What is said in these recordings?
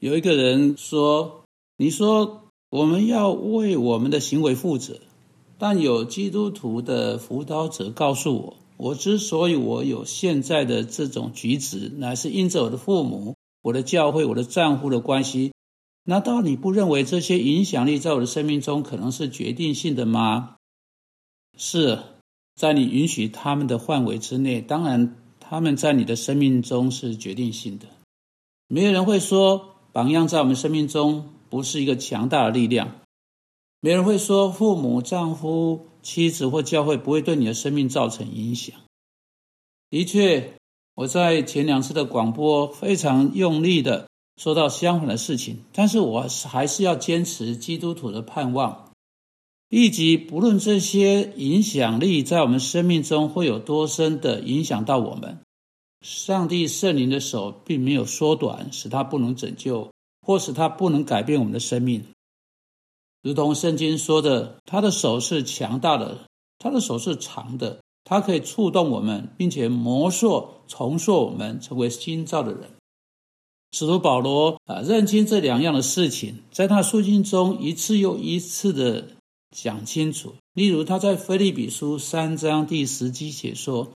有一个人说：“你说我们要为我们的行为负责，但有基督徒的辅导者告诉我，我之所以我有现在的这种举止，乃是因着我的父母、我的教会、我的丈夫的关系。难道你不认为这些影响力在我的生命中可能是决定性的吗？是在你允许他们的范围之内，当然他们在你的生命中是决定性的。没有人会说。”榜样在我们生命中不是一个强大的力量。没人会说父母、丈夫、妻子或教会不会对你的生命造成影响。的确，我在前两次的广播非常用力的说到相反的事情，但是我还是要坚持基督徒的盼望，以及不论这些影响力在我们生命中会有多深的影响到我们。上帝圣灵的手并没有缩短，使他不能拯救，或使他不能改变我们的生命。如同圣经说的，他的手是强大的，他的手是长的，他可以触动我们，并且磨塑、重塑我们，成为新造的人。使徒保罗啊，认清这两样的事情，在他书信中一次又一次的讲清楚。例如，他在腓利比书三章第十节写说。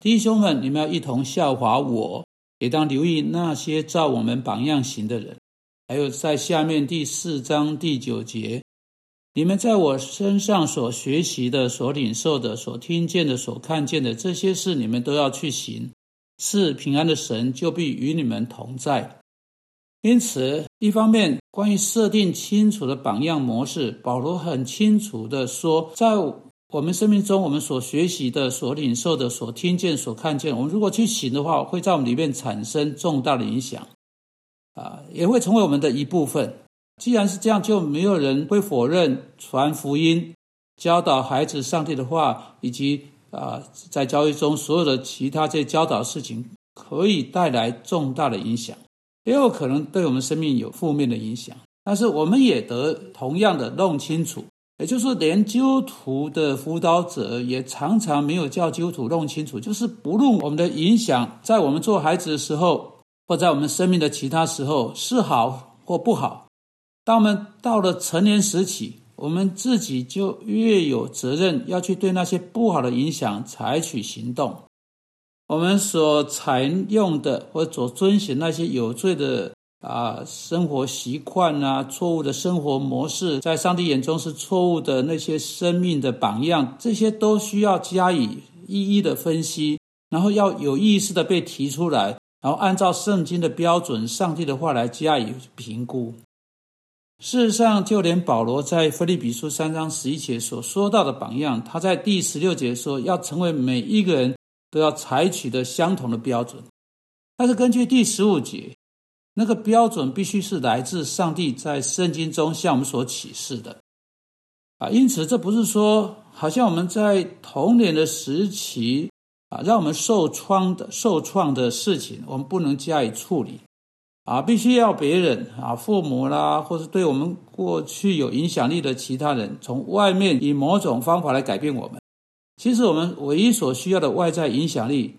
弟兄们，你们要一同效法我，也当留意那些照我们榜样行的人。还有在下面第四章第九节，你们在我身上所学习的、所领受的、所听见的、所看见的这些事，你们都要去行。是平安的神就必与你们同在。因此，一方面关于设定清楚的榜样模式，保罗很清楚的说，在。我们生命中，我们所学习的、所领受的、所听见、所看见，我们如果去行的话，会在我们里面产生重大的影响，啊，也会成为我们的一部分。既然是这样，就没有人会否认传福音、教导孩子上帝的话，以及啊，在教育中所有的其他这些教导事情，可以带来重大的影响，也有可能对我们生命有负面的影响。但是，我们也得同样的弄清楚。也就是说，连基督徒的辅导者也常常没有叫基督徒弄清楚，就是不论我们的影响，在我们做孩子的时候，或在我们生命的其他时候是好或不好。当我们到了成年时期，我们自己就越有责任要去对那些不好的影响采取行动。我们所采用的或所遵循那些有罪的。啊，生活习惯啊，错误的生活模式，在上帝眼中是错误的那些生命的榜样，这些都需要加以一一的分析，然后要有意识的被提出来，然后按照圣经的标准、上帝的话来加以评估。事实上，就连保罗在腓立比书三章十一节所说到的榜样，他在第十六节说，要成为每一个人都要采取的相同的标准。但是根据第十五节。那个标准必须是来自上帝在圣经中向我们所启示的，啊，因此这不是说好像我们在童年的时期啊，让我们受创的受创的事情，我们不能加以处理，啊，必须要别人啊，父母啦，或者对我们过去有影响力的其他人，从外面以某种方法来改变我们。其实我们唯一所需要的外在影响力。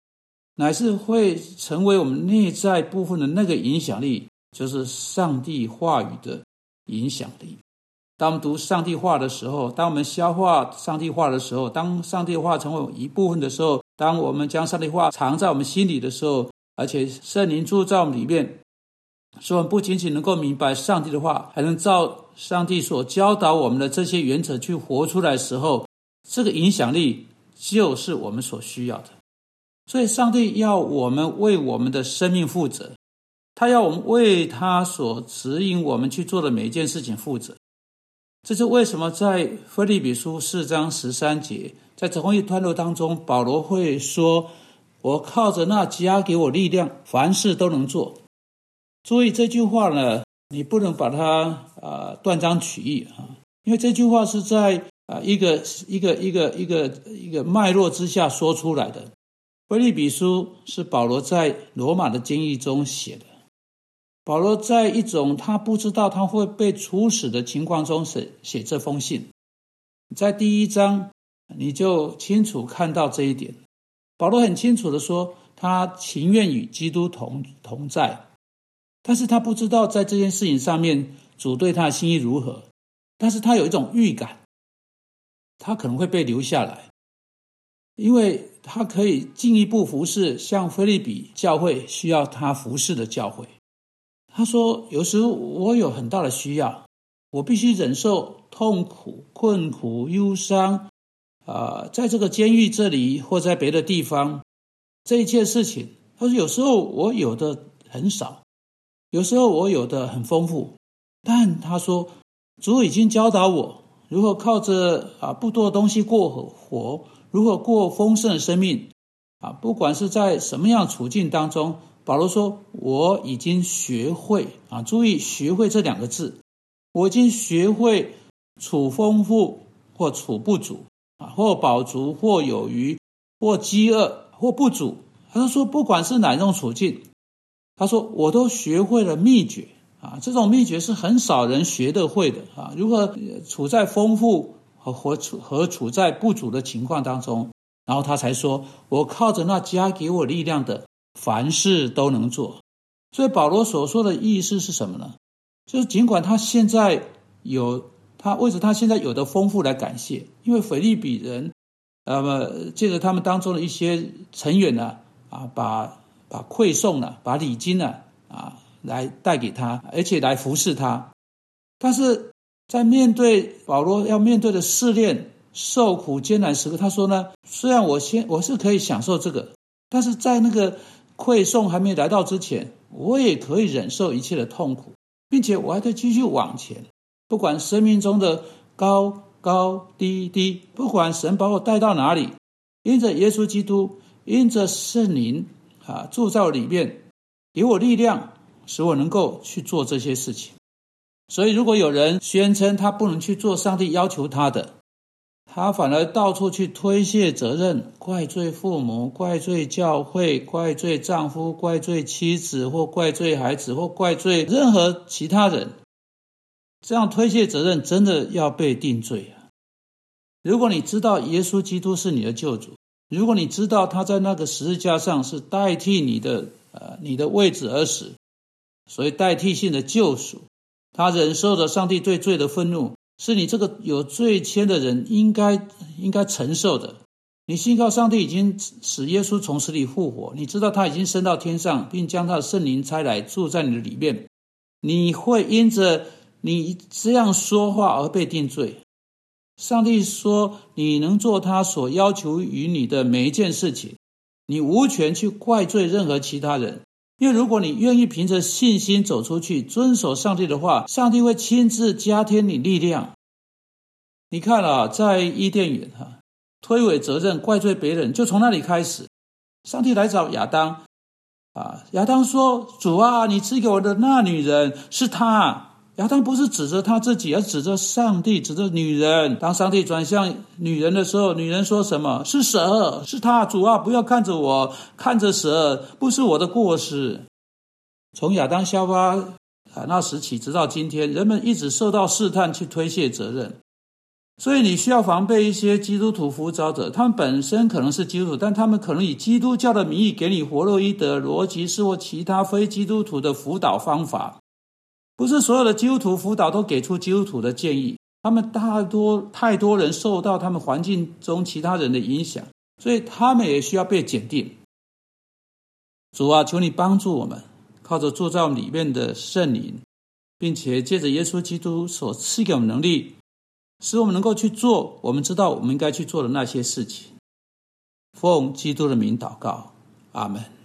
乃是会成为我们内在部分的那个影响力，就是上帝话语的影响力。当我们读上帝话的时候，当我们消化上帝话的时候，当上帝话成为一部分的时候，当我们将上帝话藏在我们心里的时候，而且圣灵住在我们里面，使我们不仅仅能够明白上帝的话，还能照上帝所教导我们的这些原则去活出来时候，这个影响力就是我们所需要的。所以，上帝要我们为我们的生命负责，他要我们为他所指引我们去做的每一件事情负责。这是为什么在腓立比书四章十三节，在同一段落当中，保罗会说：“我靠着那加给我力量，凡事都能做。”注意这句话呢，你不能把它啊断章取义啊，因为这句话是在啊一个一个一个一个一个脉络之下说出来的。腓利比书是保罗在罗马的监狱中写的。保罗在一种他不知道他会被处死的情况中写写这封信，在第一章你就清楚看到这一点。保罗很清楚的说，他情愿与基督同同在。但是他不知道在这件事情上面主对他的心意如何，但是他有一种预感，他可能会被留下来，因为他可以进一步服侍像菲利比教会需要他服侍的教会。他说：“有时我有很大的需要，我必须忍受痛苦、困苦、忧伤，啊，在这个监狱这里或在别的地方，这一切事情。他说，有时候我有的很少，有时候我有的很丰富，但他说，主已经教导我如何靠着啊不多的东西过活，如何过丰盛的生命，啊，不管是在什么样处境当中。”保罗说：“我已经学会啊，注意‘学会’这两个字，我已经学会处丰富或处不足啊，或饱足或有余，或饥饿或不足。他说，不管是哪种处境，他说我都学会了秘诀啊。这种秘诀是很少人学得会的啊。如何处在丰富和和处和处在不足的情况当中？然后他才说：我靠着那加给我力量的。”凡事都能做，所以保罗所说的意思是什么呢？就是尽管他现在有他为着他现在有的丰富来感谢，因为腓利比人，那么借着他们当中的一些成员呢，啊，把把馈送呢，把礼金呢，啊，来带给他，而且来服侍他。但是在面对保罗要面对的试炼、受苦、艰难时刻，他说呢，虽然我先我是可以享受这个，但是在那个。馈送还没来到之前，我也可以忍受一切的痛苦，并且我还得继续往前。不管生命中的高高低低，不管神把我带到哪里，因着耶稣基督，因着圣灵啊住在里面，给我力量，使我能够去做这些事情。所以，如果有人宣称他不能去做上帝要求他的，他反而到处去推卸责任，怪罪父母，怪罪教会，怪罪丈夫，怪罪妻子，或怪罪孩子，或怪罪任何其他人。这样推卸责任，真的要被定罪啊！如果你知道耶稣基督是你的救主，如果你知道他在那个十字架上是代替你的呃你的位置而死，所以代替性的救赎，他忍受着上帝对罪的愤怒。是你这个有罪愆的人应该应该承受的。你信靠上帝已经使耶稣从死里复活，你知道他已经升到天上，并将他的圣灵差来住在你的里面。你会因着你这样说话而被定罪。上帝说你能做他所要求于你的每一件事情，你无权去怪罪任何其他人。因为如果你愿意凭着信心走出去，遵守上帝的话，上帝会亲自加添你力量。你看啊，在伊甸园哈，推诿责任、怪罪别人，就从那里开始。上帝来找亚当，啊，亚当说：“主啊，你赐给我的那女人是她。”亚当不是指着他自己，而指着上帝，指着女人。当上帝转向女人的时候，女人说什么？是蛇，是他。主啊，不要看着我，看着蛇，不是我的过失。从亚当夏娃啊那时起，直到今天，人们一直受到试探，去推卸责任。所以你需要防备一些基督徒辅导者，他们本身可能是基督徒，但他们可能以基督教的名义给你弗洛伊德、逻辑式或其他非基督徒的辅导方法。不是所有的基督徒辅导都给出基督徒的建议，他们大多太多人受到他们环境中其他人的影响，所以他们也需要被检定。主啊，求你帮助我们，靠着铸造里面的圣灵，并且借着耶稣基督所赐给我们能力，使我们能够去做我们知道我们应该去做的那些事情。奉基督的名祷告，阿门。